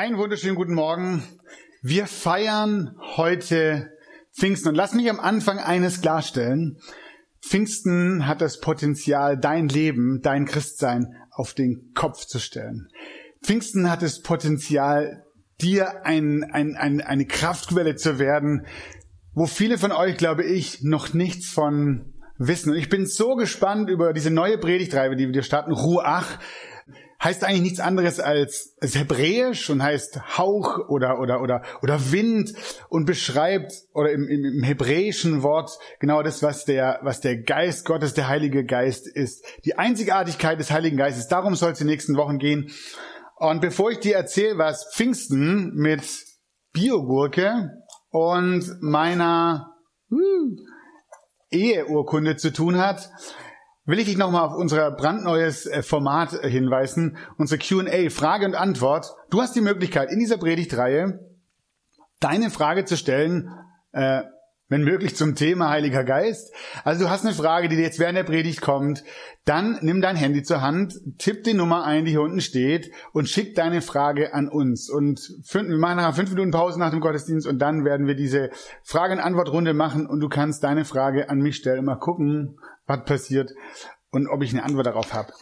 Einen wunderschönen guten Morgen. Wir feiern heute Pfingsten. Und lass mich am Anfang eines klarstellen. Pfingsten hat das Potenzial, dein Leben, dein Christsein auf den Kopf zu stellen. Pfingsten hat das Potenzial, dir ein, ein, ein, eine Kraftquelle zu werden, wo viele von euch, glaube ich, noch nichts von wissen. Und ich bin so gespannt über diese neue Predigtreibe, die wir starten, Ruach heißt eigentlich nichts anderes als, als Hebräisch und heißt Hauch oder, oder, oder, oder Wind und beschreibt oder im, im, im hebräischen Wort genau das, was der, was der Geist Gottes, der Heilige Geist ist. Die Einzigartigkeit des Heiligen Geistes. Darum soll es in den nächsten Wochen gehen. Und bevor ich dir erzähle, was Pfingsten mit Biogurke und meiner uh, Eheurkunde zu tun hat, will ich dich nochmal auf unser brandneues äh, Format äh, hinweisen, unsere Q&A, Frage und Antwort. Du hast die Möglichkeit, in dieser Predigtreihe deine Frage zu stellen, äh, wenn möglich zum Thema Heiliger Geist. Also du hast eine Frage, die dir jetzt während der Predigt kommt, dann nimm dein Handy zur Hand, tipp die Nummer ein, die hier unten steht und schick deine Frage an uns. Und fünf, wir machen nachher fünf Minuten Pause nach dem Gottesdienst und dann werden wir diese Frage- und Antwortrunde machen und du kannst deine Frage an mich stellen. Mal gucken, was passiert und ob ich eine Antwort darauf habe.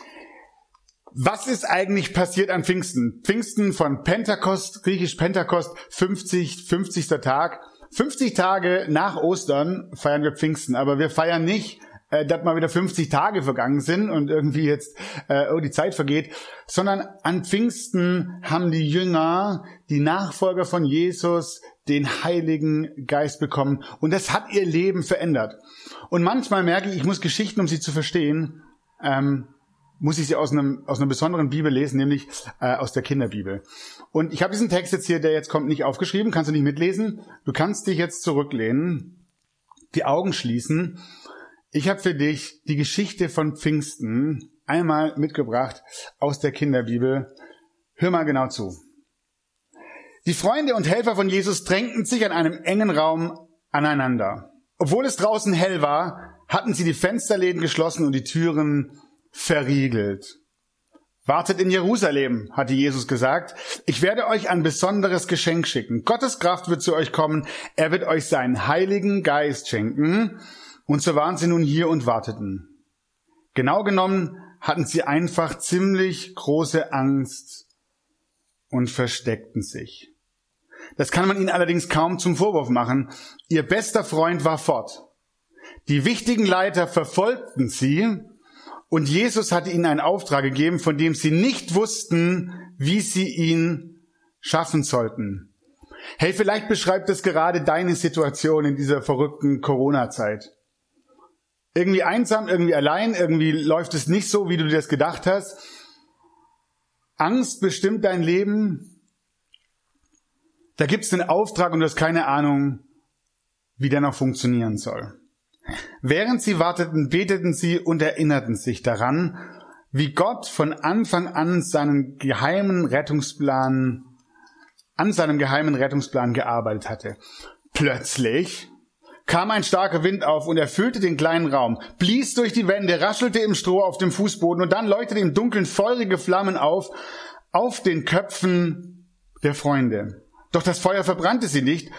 Was ist eigentlich passiert an Pfingsten? Pfingsten von Pentekost, griechisch Pentekost, 50, 50. Tag. 50 Tage nach Ostern feiern wir Pfingsten, aber wir feiern nicht, äh, dass mal wieder 50 Tage vergangen sind und irgendwie jetzt äh, oh, die Zeit vergeht, sondern an Pfingsten haben die Jünger, die Nachfolger von Jesus, den Heiligen Geist bekommen und das hat ihr Leben verändert. Und manchmal merke ich, ich muss Geschichten, um sie zu verstehen, ähm, muss ich sie aus, einem, aus einer besonderen Bibel lesen, nämlich äh, aus der Kinderbibel. Und ich habe diesen Text jetzt hier, der jetzt kommt, nicht aufgeschrieben, kannst du nicht mitlesen. Du kannst dich jetzt zurücklehnen, die Augen schließen. Ich habe für dich die Geschichte von Pfingsten einmal mitgebracht aus der Kinderbibel. Hör mal genau zu. Die Freunde und Helfer von Jesus drängten sich an einem engen Raum aneinander. Obwohl es draußen hell war, hatten sie die Fensterläden geschlossen und die Türen verriegelt. Wartet in Jerusalem, hatte Jesus gesagt. Ich werde euch ein besonderes Geschenk schicken. Gottes Kraft wird zu euch kommen. Er wird euch seinen Heiligen Geist schenken. Und so waren sie nun hier und warteten. Genau genommen hatten sie einfach ziemlich große Angst und versteckten sich. Das kann man ihnen allerdings kaum zum Vorwurf machen. Ihr bester Freund war fort. Die wichtigen Leiter verfolgten sie und Jesus hatte ihnen einen Auftrag gegeben, von dem sie nicht wussten, wie sie ihn schaffen sollten. Hey, vielleicht beschreibt es gerade deine Situation in dieser verrückten Corona-Zeit. Irgendwie einsam, irgendwie allein, irgendwie läuft es nicht so, wie du dir das gedacht hast. Angst bestimmt dein Leben. Da gibt es einen Auftrag und du hast keine Ahnung, wie der noch funktionieren soll. Während sie warteten, beteten sie und erinnerten sich daran, wie Gott von Anfang an seinen geheimen Rettungsplan, an seinem geheimen Rettungsplan gearbeitet hatte. Plötzlich kam ein starker Wind auf und erfüllte den kleinen Raum, blies durch die Wände, raschelte im Stroh auf dem Fußboden und dann leuchtete im Dunkeln feurige Flammen auf, auf den Köpfen der Freunde. Doch das Feuer verbrannte sie nicht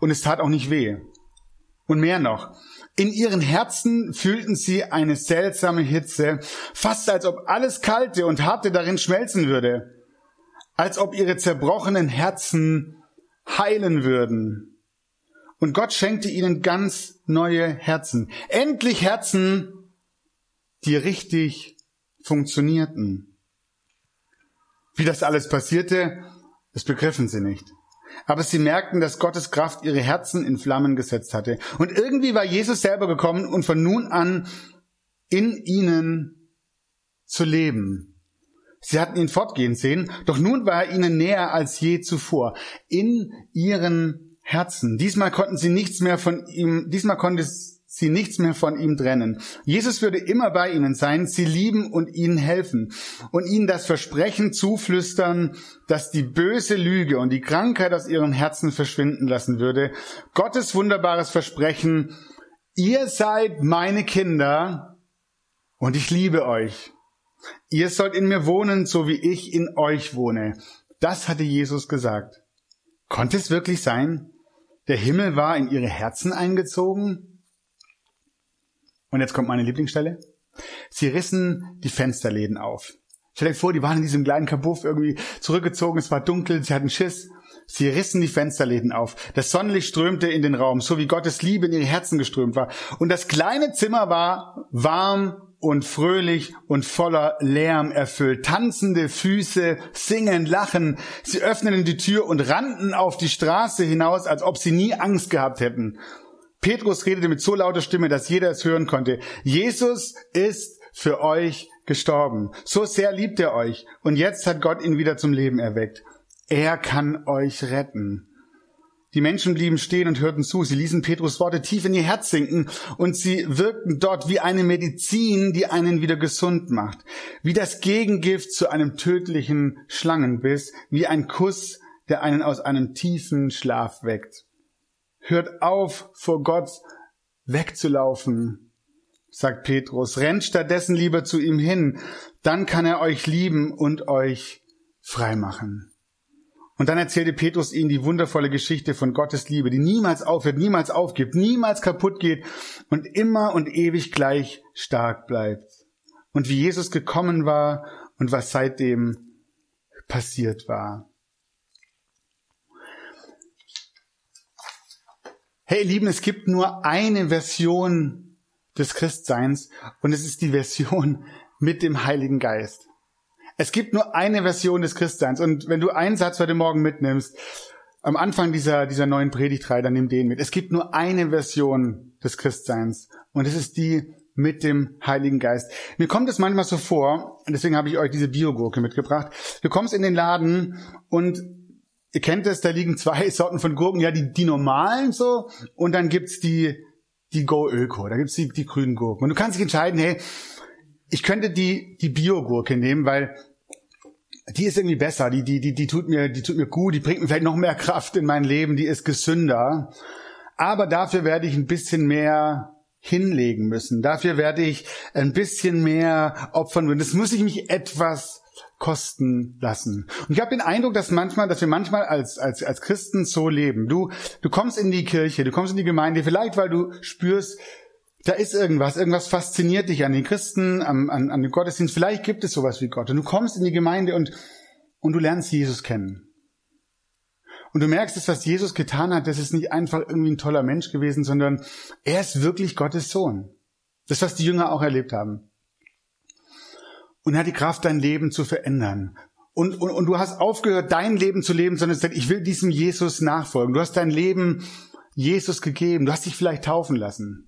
und es tat auch nicht weh. Und mehr noch, in ihren Herzen fühlten sie eine seltsame Hitze, fast als ob alles Kalte und Harte darin schmelzen würde, als ob ihre zerbrochenen Herzen heilen würden. Und Gott schenkte ihnen ganz neue Herzen. Endlich Herzen, die richtig funktionierten. Wie das alles passierte, das begriffen sie nicht. Aber sie merkten, dass Gottes Kraft ihre Herzen in Flammen gesetzt hatte. Und irgendwie war Jesus selber gekommen und von nun an in ihnen zu leben. Sie hatten ihn fortgehen sehen, doch nun war er ihnen näher als je zuvor. In ihren Herzen. Diesmal konnten sie nichts mehr von ihm, diesmal konnte sie nichts mehr von ihm trennen. Jesus würde immer bei ihnen sein, sie lieben und ihnen helfen und ihnen das Versprechen zuflüstern, dass die böse Lüge und die Krankheit aus ihrem Herzen verschwinden lassen würde. Gottes wunderbares Versprechen, ihr seid meine Kinder und ich liebe euch. Ihr sollt in mir wohnen, so wie ich in euch wohne. Das hatte Jesus gesagt. Konnte es wirklich sein? Der Himmel war in ihre Herzen eingezogen? Und jetzt kommt meine Lieblingsstelle. Sie rissen die Fensterläden auf. Stell dir vor, die waren in diesem kleinen Kabuff irgendwie zurückgezogen, es war dunkel, sie hatten Schiss. Sie rissen die Fensterläden auf. Das Sonnenlicht strömte in den Raum, so wie Gottes Liebe in ihre Herzen geströmt war. Und das kleine Zimmer war warm und fröhlich und voller Lärm erfüllt. Tanzende Füße, singen, lachen. Sie öffneten die Tür und rannten auf die Straße hinaus, als ob sie nie Angst gehabt hätten. Petrus redete mit so lauter Stimme, dass jeder es hören konnte. Jesus ist für euch gestorben. So sehr liebt er euch. Und jetzt hat Gott ihn wieder zum Leben erweckt. Er kann euch retten. Die Menschen blieben stehen und hörten zu. Sie ließen Petrus Worte tief in ihr Herz sinken und sie wirkten dort wie eine Medizin, die einen wieder gesund macht. Wie das Gegengift zu einem tödlichen Schlangenbiss, wie ein Kuss, der einen aus einem tiefen Schlaf weckt. Hört auf, vor Gott wegzulaufen, sagt Petrus. Rennt stattdessen lieber zu ihm hin, dann kann er euch lieben und euch freimachen. Und dann erzählte Petrus ihnen die wundervolle Geschichte von Gottes Liebe, die niemals aufhört, niemals aufgibt, niemals kaputt geht und immer und ewig gleich stark bleibt. Und wie Jesus gekommen war und was seitdem passiert war. Hey, Lieben, es gibt nur eine Version des Christseins und es ist die Version mit dem Heiligen Geist. Es gibt nur eine Version des Christseins. Und wenn du einen Satz heute Morgen mitnimmst, am Anfang dieser, dieser neuen Predigtreihe, dann nimm den mit. Es gibt nur eine Version des Christseins. Und es ist die mit dem Heiligen Geist. Mir kommt es manchmal so vor, und deswegen habe ich euch diese Biogurke mitgebracht. Du kommst in den Laden und ihr kennt es, da liegen zwei Sorten von Gurken, ja, die, die normalen so, und dann gibt's die, die Go Öko, da gibt's die, die grünen Gurken. Und du kannst dich entscheiden, hey, ich könnte die, die Biogurke nehmen, weil die ist irgendwie besser, die, die, die, die tut mir, die tut mir gut, die bringt mir vielleicht noch mehr Kraft in mein Leben, die ist gesünder. Aber dafür werde ich ein bisschen mehr hinlegen müssen. Dafür werde ich ein bisschen mehr opfern müssen. Das muss ich mich etwas kosten lassen. Und ich habe den Eindruck, dass manchmal, dass wir manchmal als, als, als Christen so leben. Du, du kommst in die Kirche, du kommst in die Gemeinde, vielleicht weil du spürst, da ist irgendwas, irgendwas fasziniert dich an den Christen, an, an, an den Gottesdienst. Vielleicht gibt es sowas wie Gott. Und du kommst in die Gemeinde und, und du lernst Jesus kennen. Und du merkst, dass was Jesus getan hat, das ist nicht einfach irgendwie ein toller Mensch gewesen, sondern er ist wirklich Gottes Sohn. Das, was die Jünger auch erlebt haben. Und er hat die Kraft, dein Leben zu verändern. Und, und, und du hast aufgehört, dein Leben zu leben, sondern gesagt, ich will diesem Jesus nachfolgen. Du hast dein Leben Jesus gegeben. Du hast dich vielleicht taufen lassen.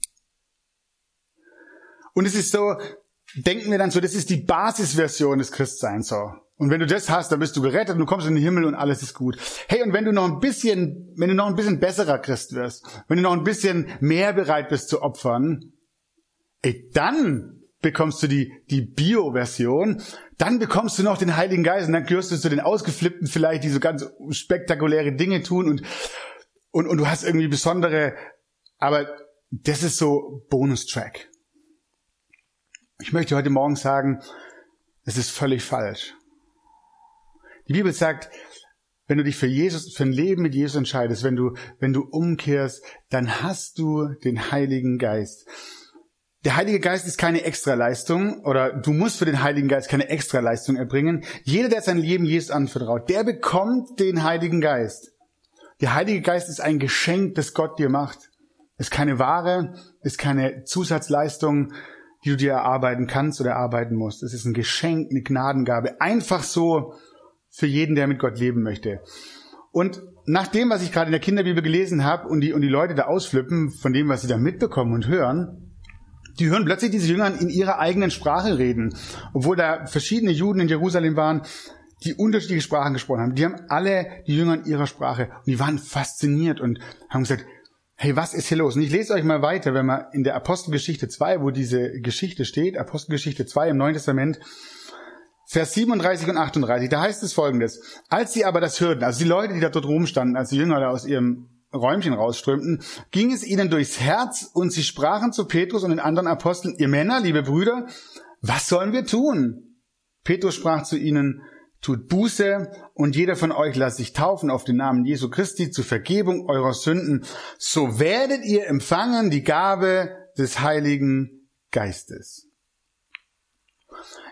Und es ist so, denken wir dann so, das ist die Basisversion des Christseins so. Und wenn du das hast, dann bist du gerettet und du kommst in den Himmel und alles ist gut. Hey, und wenn du noch ein bisschen, wenn du noch ein bisschen besserer Christ wirst, wenn du noch ein bisschen mehr bereit bist zu opfern, ey, dann bekommst du die, die Bio-Version, dann bekommst du noch den Heiligen Geist und dann gehörst du zu den Ausgeflippten vielleicht, die so ganz spektakuläre Dinge tun und, und, und du hast irgendwie besondere, aber das ist so Bonustrack. Ich möchte heute Morgen sagen, es ist völlig falsch. Die Bibel sagt, wenn du dich für Jesus, für ein Leben mit Jesus entscheidest, wenn du, wenn du umkehrst, dann hast du den Heiligen Geist. Der Heilige Geist ist keine Extraleistung oder du musst für den Heiligen Geist keine Extraleistung erbringen. Jeder, der sein Leben Jesus anvertraut, der bekommt den Heiligen Geist. Der Heilige Geist ist ein Geschenk, das Gott dir macht. Ist keine Ware, ist keine Zusatzleistung, die du dir erarbeiten kannst oder erarbeiten musst. Es ist ein Geschenk, eine Gnadengabe. Einfach so für jeden, der mit Gott leben möchte. Und nach dem, was ich gerade in der Kinderbibel gelesen habe und die, und die Leute da ausflippen, von dem, was sie da mitbekommen und hören, Die hören plötzlich diese Jünger in ihrer eigenen Sprache reden, obwohl da verschiedene Juden in Jerusalem waren, die unterschiedliche Sprachen gesprochen haben. Die haben alle die Jünger in ihrer Sprache und die waren fasziniert und haben gesagt, hey, was ist hier los? Und ich lese euch mal weiter, wenn man in der Apostelgeschichte 2, wo diese Geschichte steht, Apostelgeschichte 2 im Neuen Testament, Vers 37 und 38, da heißt es folgendes. Als sie aber das hörten, also die Leute, die da dort rumstanden, als die Jünger da aus ihrem Räumchen rausströmten, ging es ihnen durchs Herz und sie sprachen zu Petrus und den anderen Aposteln, ihr Männer, liebe Brüder, was sollen wir tun? Petrus sprach zu ihnen, tut Buße und jeder von euch lasst sich taufen auf den Namen Jesu Christi zur Vergebung eurer Sünden, so werdet ihr empfangen die Gabe des Heiligen Geistes.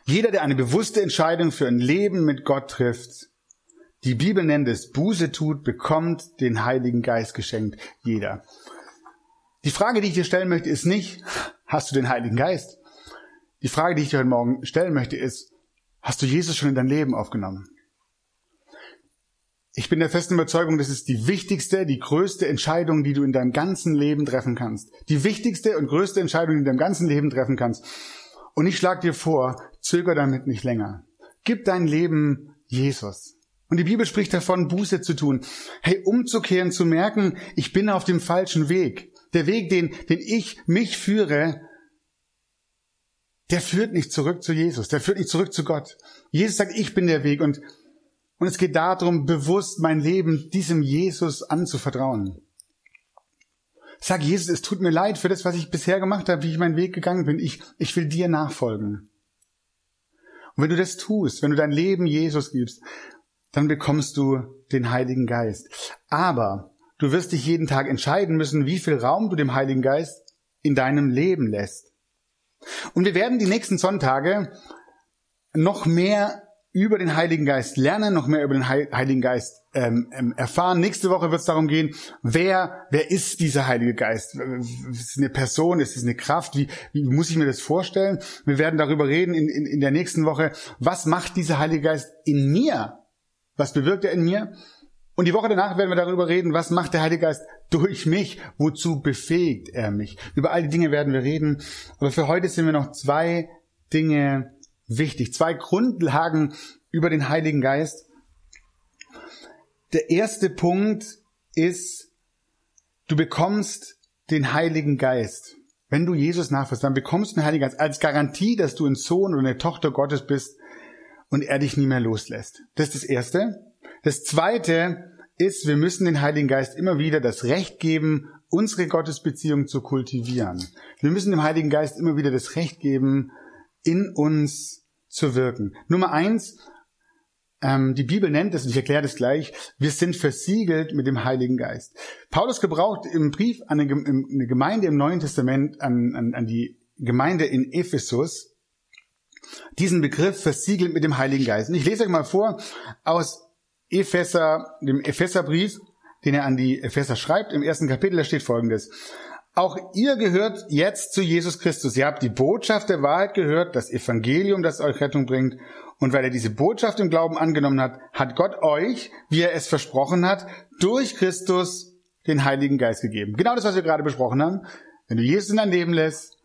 Jeder, der eine bewusste Entscheidung für ein Leben mit Gott trifft, die Bibel nennt es Buße tut, bekommt den Heiligen Geist geschenkt. Jeder. Die Frage, die ich dir stellen möchte, ist nicht, hast du den Heiligen Geist? Die Frage, die ich dir heute Morgen stellen möchte, ist, Hast du Jesus schon in dein Leben aufgenommen? Ich bin der festen Überzeugung, das ist die wichtigste, die größte Entscheidung, die du in deinem ganzen Leben treffen kannst. Die wichtigste und größte Entscheidung, die du in deinem ganzen Leben treffen kannst. Und ich schlage dir vor, zöger damit nicht länger. Gib dein Leben Jesus. Und die Bibel spricht davon, Buße zu tun. Hey, umzukehren, zu merken, ich bin auf dem falschen Weg. Der Weg, den, den ich mich führe, der führt nicht zurück zu Jesus, der führt nicht zurück zu Gott. Jesus sagt, ich bin der Weg und, und es geht darum, bewusst mein Leben diesem Jesus anzuvertrauen. Sag Jesus, es tut mir leid für das, was ich bisher gemacht habe, wie ich meinen Weg gegangen bin. Ich, ich will dir nachfolgen. Und wenn du das tust, wenn du dein Leben Jesus gibst, dann bekommst du den Heiligen Geist. Aber du wirst dich jeden Tag entscheiden müssen, wie viel Raum du dem Heiligen Geist in deinem Leben lässt. Und wir werden die nächsten Sonntage noch mehr über den Heiligen Geist lernen, noch mehr über den Heiligen Geist ähm, ähm, erfahren. Nächste Woche wird es darum gehen, wer, wer ist dieser Heilige Geist? Ist es eine Person? Ist es eine Kraft? Wie, wie muss ich mir das vorstellen? Wir werden darüber reden in, in, in der nächsten Woche. Was macht dieser Heilige Geist in mir? Was bewirkt er in mir? Und die Woche danach werden wir darüber reden, was macht der Heilige Geist durch mich? Wozu befähigt er mich? Über all die Dinge werden wir reden. Aber für heute sind mir noch zwei Dinge wichtig. Zwei Grundlagen über den Heiligen Geist. Der erste Punkt ist, du bekommst den Heiligen Geist. Wenn du Jesus nachfolgst, dann bekommst du den Heiligen Geist als Garantie, dass du ein Sohn oder eine Tochter Gottes bist und er dich nie mehr loslässt. Das ist das Erste. Das zweite ist, wir müssen den Heiligen Geist immer wieder das Recht geben, unsere Gottesbeziehung zu kultivieren. Wir müssen dem Heiligen Geist immer wieder das Recht geben, in uns zu wirken. Nummer eins, ähm, die Bibel nennt es, und ich erkläre das gleich, wir sind versiegelt mit dem Heiligen Geist. Paulus gebraucht im Brief an eine Gemeinde im Neuen Testament, an, an, an die Gemeinde in Ephesus, diesen Begriff versiegelt mit dem Heiligen Geist. Und ich lese euch mal vor aus Epheser, dem Epheserbrief, den er an die Epheser schreibt, im ersten Kapitel, da steht folgendes. Auch ihr gehört jetzt zu Jesus Christus. Ihr habt die Botschaft der Wahrheit gehört, das Evangelium, das euch Rettung bringt. Und weil er diese Botschaft im Glauben angenommen hat, hat Gott euch, wie er es versprochen hat, durch Christus den Heiligen Geist gegeben. Genau das, was wir gerade besprochen haben. Wenn du Jesus in dein Leben lässt,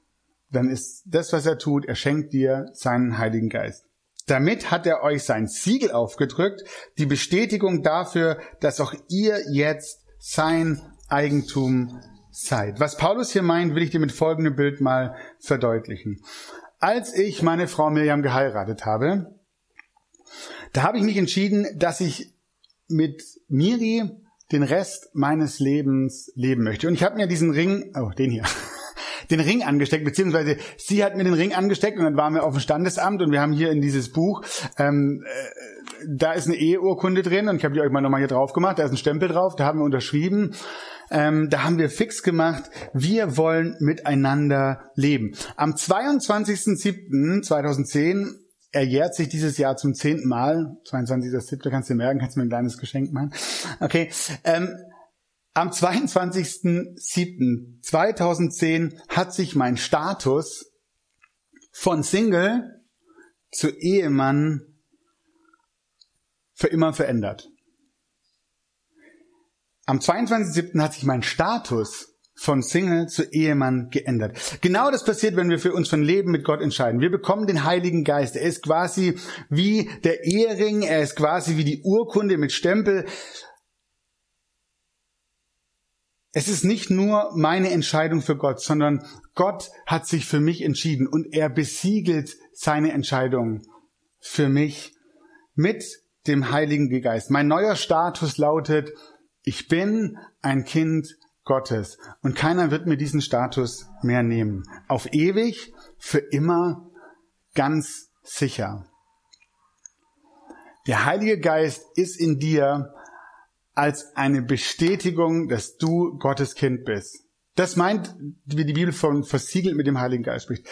dann ist das, was er tut, er schenkt dir seinen Heiligen Geist. Damit hat er euch sein Siegel aufgedrückt, die Bestätigung dafür, dass auch ihr jetzt sein Eigentum seid. Was Paulus hier meint, will ich dir mit folgendem Bild mal verdeutlichen. Als ich meine Frau Miriam geheiratet habe, da habe ich mich entschieden, dass ich mit Miri den Rest meines Lebens leben möchte. Und ich habe mir diesen Ring, oh, den hier, den Ring angesteckt, beziehungsweise sie hat mir den Ring angesteckt und dann waren wir auf dem Standesamt und wir haben hier in dieses Buch, ähm, äh, da ist eine Eheurkunde drin und ich habe die euch mal nochmal hier drauf gemacht, da ist ein Stempel drauf, da haben wir unterschrieben. Ähm, da haben wir fix gemacht, wir wollen miteinander leben. Am 22.07.2010 erjährt sich dieses Jahr zum zehnten Mal. 22.07. kannst du merken, kannst du mir ein kleines Geschenk machen. Okay. Ähm, am 22.07.2010 hat sich mein Status von Single zu Ehemann für immer verändert. Am 22.07. hat sich mein Status von Single zu Ehemann geändert. Genau das passiert, wenn wir für uns von Leben mit Gott entscheiden. Wir bekommen den Heiligen Geist. Er ist quasi wie der Ehering, er ist quasi wie die Urkunde mit Stempel. Es ist nicht nur meine Entscheidung für Gott, sondern Gott hat sich für mich entschieden und er besiegelt seine Entscheidung für mich mit dem Heiligen Geist. Mein neuer Status lautet, ich bin ein Kind Gottes und keiner wird mir diesen Status mehr nehmen. Auf ewig, für immer, ganz sicher. Der Heilige Geist ist in dir als eine Bestätigung, dass du Gottes Kind bist. Das meint, wie die Bibel von versiegelt mit dem Heiligen Geist spricht.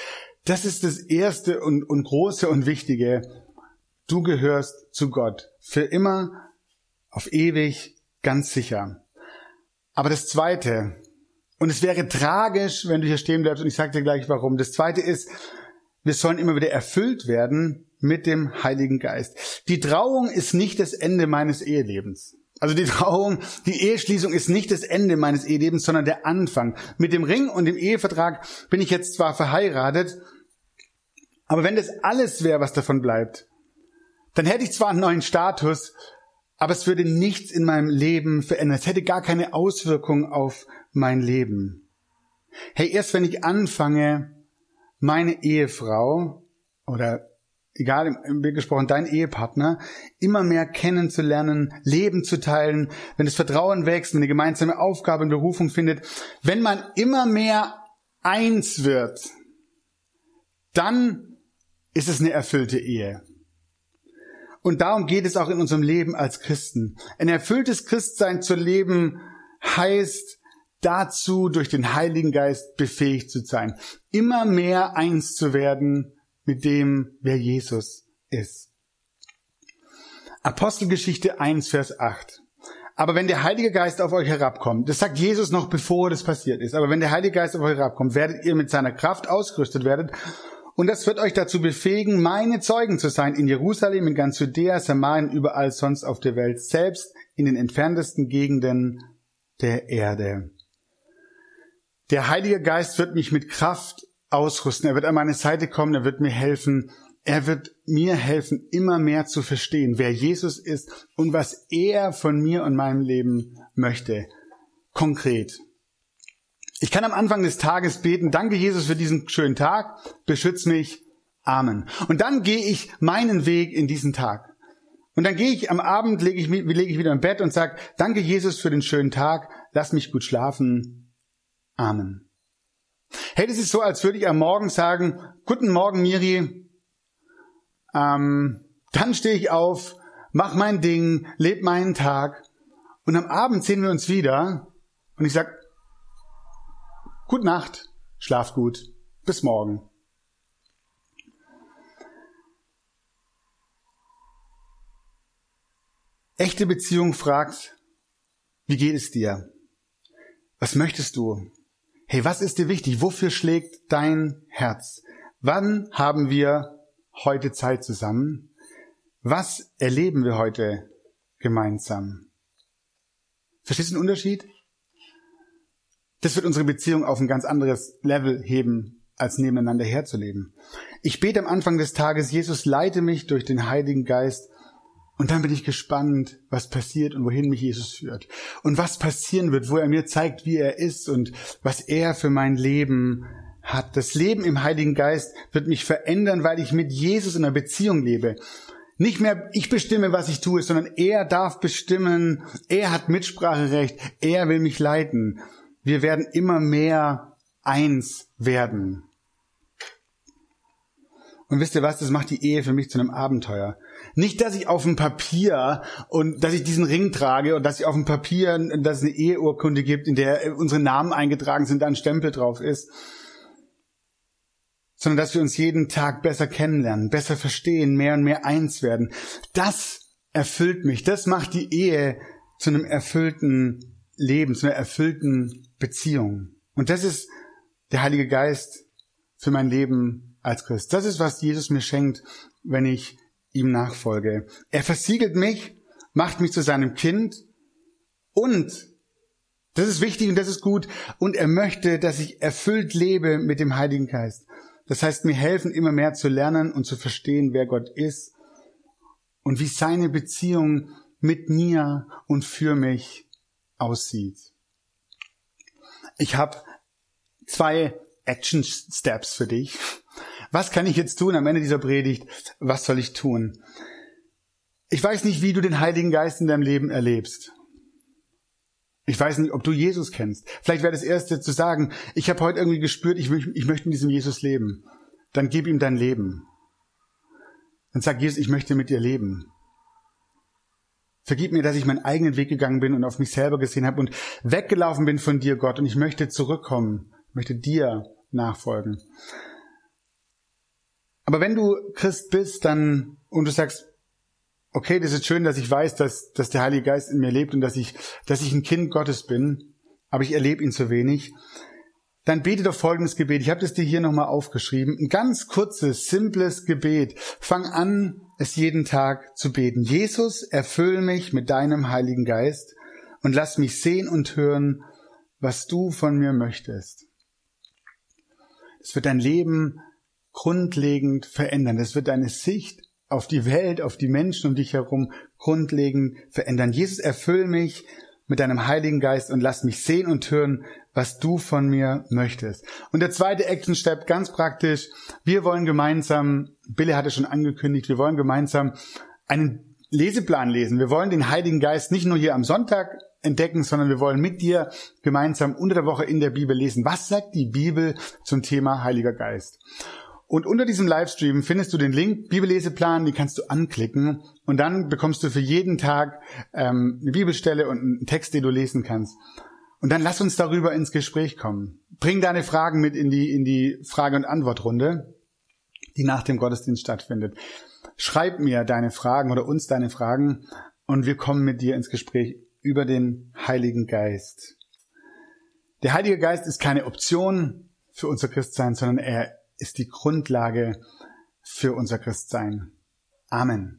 Das ist das Erste und, und Große und Wichtige. Du gehörst zu Gott. Für immer, auf ewig, ganz sicher. Aber das Zweite, und es wäre tragisch, wenn du hier stehen bleibst, und ich sage dir gleich warum. Das Zweite ist, wir sollen immer wieder erfüllt werden mit dem Heiligen Geist. Die Trauung ist nicht das Ende meines Ehelebens. Also die Trauung, die Eheschließung ist nicht das Ende meines Ehelebens, sondern der Anfang. Mit dem Ring und dem Ehevertrag bin ich jetzt zwar verheiratet, aber wenn das alles wäre, was davon bleibt, dann hätte ich zwar einen neuen Status, aber es würde nichts in meinem Leben verändern. Es hätte gar keine Auswirkung auf mein Leben. Hey, erst wenn ich anfange, meine Ehefrau oder egal im Bild gesprochen, dein Ehepartner, immer mehr kennenzulernen, Leben zu teilen, wenn das Vertrauen wächst, wenn eine gemeinsame Aufgabe und Berufung findet, wenn man immer mehr eins wird, dann ist es eine erfüllte Ehe. Und darum geht es auch in unserem Leben als Christen. Ein erfülltes Christsein zu leben heißt dazu, durch den Heiligen Geist befähigt zu sein, immer mehr eins zu werden mit dem, wer Jesus ist. Apostelgeschichte 1, Vers 8. Aber wenn der Heilige Geist auf euch herabkommt, das sagt Jesus noch bevor das passiert ist, aber wenn der Heilige Geist auf euch herabkommt, werdet ihr mit seiner Kraft ausgerüstet werdet und das wird euch dazu befähigen, meine Zeugen zu sein in Jerusalem, in ganz Judäa, Samarien, überall sonst auf der Welt, selbst in den entferntesten Gegenden der Erde. Der Heilige Geist wird mich mit Kraft ausrüsten. Er wird an meine Seite kommen, er wird mir helfen. Er wird mir helfen, immer mehr zu verstehen, wer Jesus ist und was er von mir und meinem Leben möchte. Konkret. Ich kann am Anfang des Tages beten, danke Jesus für diesen schönen Tag, beschütz mich, Amen. Und dann gehe ich meinen Weg in diesen Tag. Und dann gehe ich am Abend, lege ich, lege ich wieder im Bett und sage, danke Jesus für den schönen Tag, lass mich gut schlafen, Amen. Hey, das ist so, als würde ich am Morgen sagen, guten Morgen Miri, ähm, dann stehe ich auf, mach mein Ding, lebe meinen Tag und am Abend sehen wir uns wieder und ich sage, Gute Nacht, schlaf gut, bis morgen. Echte Beziehung fragt, wie geht es dir? Was möchtest du? Hey, was ist dir wichtig? Wofür schlägt dein Herz? Wann haben wir heute Zeit zusammen? Was erleben wir heute gemeinsam? Verstehst du den Unterschied? Das wird unsere Beziehung auf ein ganz anderes Level heben, als nebeneinander herzuleben. Ich bete am Anfang des Tages, Jesus, leite mich durch den Heiligen Geist und dann bin ich gespannt, was passiert und wohin mich Jesus führt. Und was passieren wird, wo er mir zeigt, wie er ist und was er für mein Leben hat. Das Leben im Heiligen Geist wird mich verändern, weil ich mit Jesus in einer Beziehung lebe. Nicht mehr ich bestimme, was ich tue, sondern er darf bestimmen, er hat Mitspracherecht, er will mich leiten. Wir werden immer mehr eins werden. Und wisst ihr was, das macht die Ehe für mich zu einem Abenteuer. Nicht, dass ich auf dem Papier und dass ich diesen Ring trage und dass ich auf dem Papier, dass es eine Eheurkunde gibt, in der unsere Namen eingetragen sind, da ein Stempel drauf ist, sondern dass wir uns jeden Tag besser kennenlernen, besser verstehen, mehr und mehr eins werden. Das erfüllt mich. Das macht die Ehe zu einem erfüllten Leben, zu einer erfüllten Beziehung. Und das ist der Heilige Geist für mein Leben als Christ. Das ist, was Jesus mir schenkt, wenn ich ihm nachfolge. Er versiegelt mich, macht mich zu seinem Kind und Das ist wichtig und das ist gut. Und er möchte, dass ich erfüllt lebe mit dem Heiligen Geist. Das heißt, mir helfen immer mehr zu lernen und zu verstehen, wer Gott ist und wie seine Beziehung mit mir und für mich aussieht. Ich habe zwei Action Steps für dich. Was kann ich jetzt tun am Ende dieser Predigt? Was soll ich tun? Ich weiß nicht, wie du den Heiligen Geist in deinem Leben erlebst. Ich weiß nicht, ob du Jesus kennst. Vielleicht wäre das Erste zu sagen, ich habe heute irgendwie gespürt, ich, ich möchte in diesem Jesus leben. Dann gib ihm dein Leben. Dann sag Jesus, ich möchte mit dir leben. Vergib mir, dass ich meinen eigenen Weg gegangen bin und auf mich selber gesehen habe und weggelaufen bin von dir, Gott, und ich möchte zurückkommen, möchte dir nachfolgen. Aber wenn du Christ bist, dann und du sagst, okay, das ist schön, dass ich weiß, dass, dass der Heilige Geist in mir lebt und dass ich, dass ich ein Kind Gottes bin, aber ich erlebe ihn zu wenig, dann bete doch folgendes Gebet. Ich habe das dir hier nochmal aufgeschrieben. Ein ganz kurzes, simples Gebet. Fang an, es jeden Tag zu beten. Jesus, erfüll mich mit deinem Heiligen Geist und lass mich sehen und hören, was du von mir möchtest. Es wird dein Leben grundlegend verändern. Das wird deine Sicht auf die Welt, auf die Menschen um dich herum grundlegend verändern. Jesus, erfüll mich mit deinem Heiligen Geist und lass mich sehen und hören, was du von mir möchtest. Und der zweite Action Step, ganz praktisch, wir wollen gemeinsam, Billy hatte schon angekündigt, wir wollen gemeinsam einen Leseplan lesen. Wir wollen den Heiligen Geist nicht nur hier am Sonntag entdecken, sondern wir wollen mit dir gemeinsam unter der Woche in der Bibel lesen. Was sagt die Bibel zum Thema Heiliger Geist? Und unter diesem Livestream findest du den Link Bibelleseplan, die kannst du anklicken und dann bekommst du für jeden Tag ähm, eine Bibelstelle und einen Text, den du lesen kannst. Und dann lass uns darüber ins Gespräch kommen. Bring deine Fragen mit in die, in die Frage- und Antwortrunde, die nach dem Gottesdienst stattfindet. Schreib mir deine Fragen oder uns deine Fragen und wir kommen mit dir ins Gespräch über den Heiligen Geist. Der Heilige Geist ist keine Option für unser Christsein, sondern er ist die Grundlage für unser Christsein. Amen.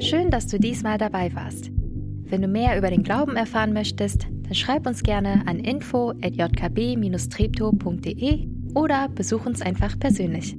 Schön, dass du diesmal dabei warst. Wenn du mehr über den Glauben erfahren möchtest, dann schreib uns gerne an info@jkb-treptow.de oder besuch uns einfach persönlich.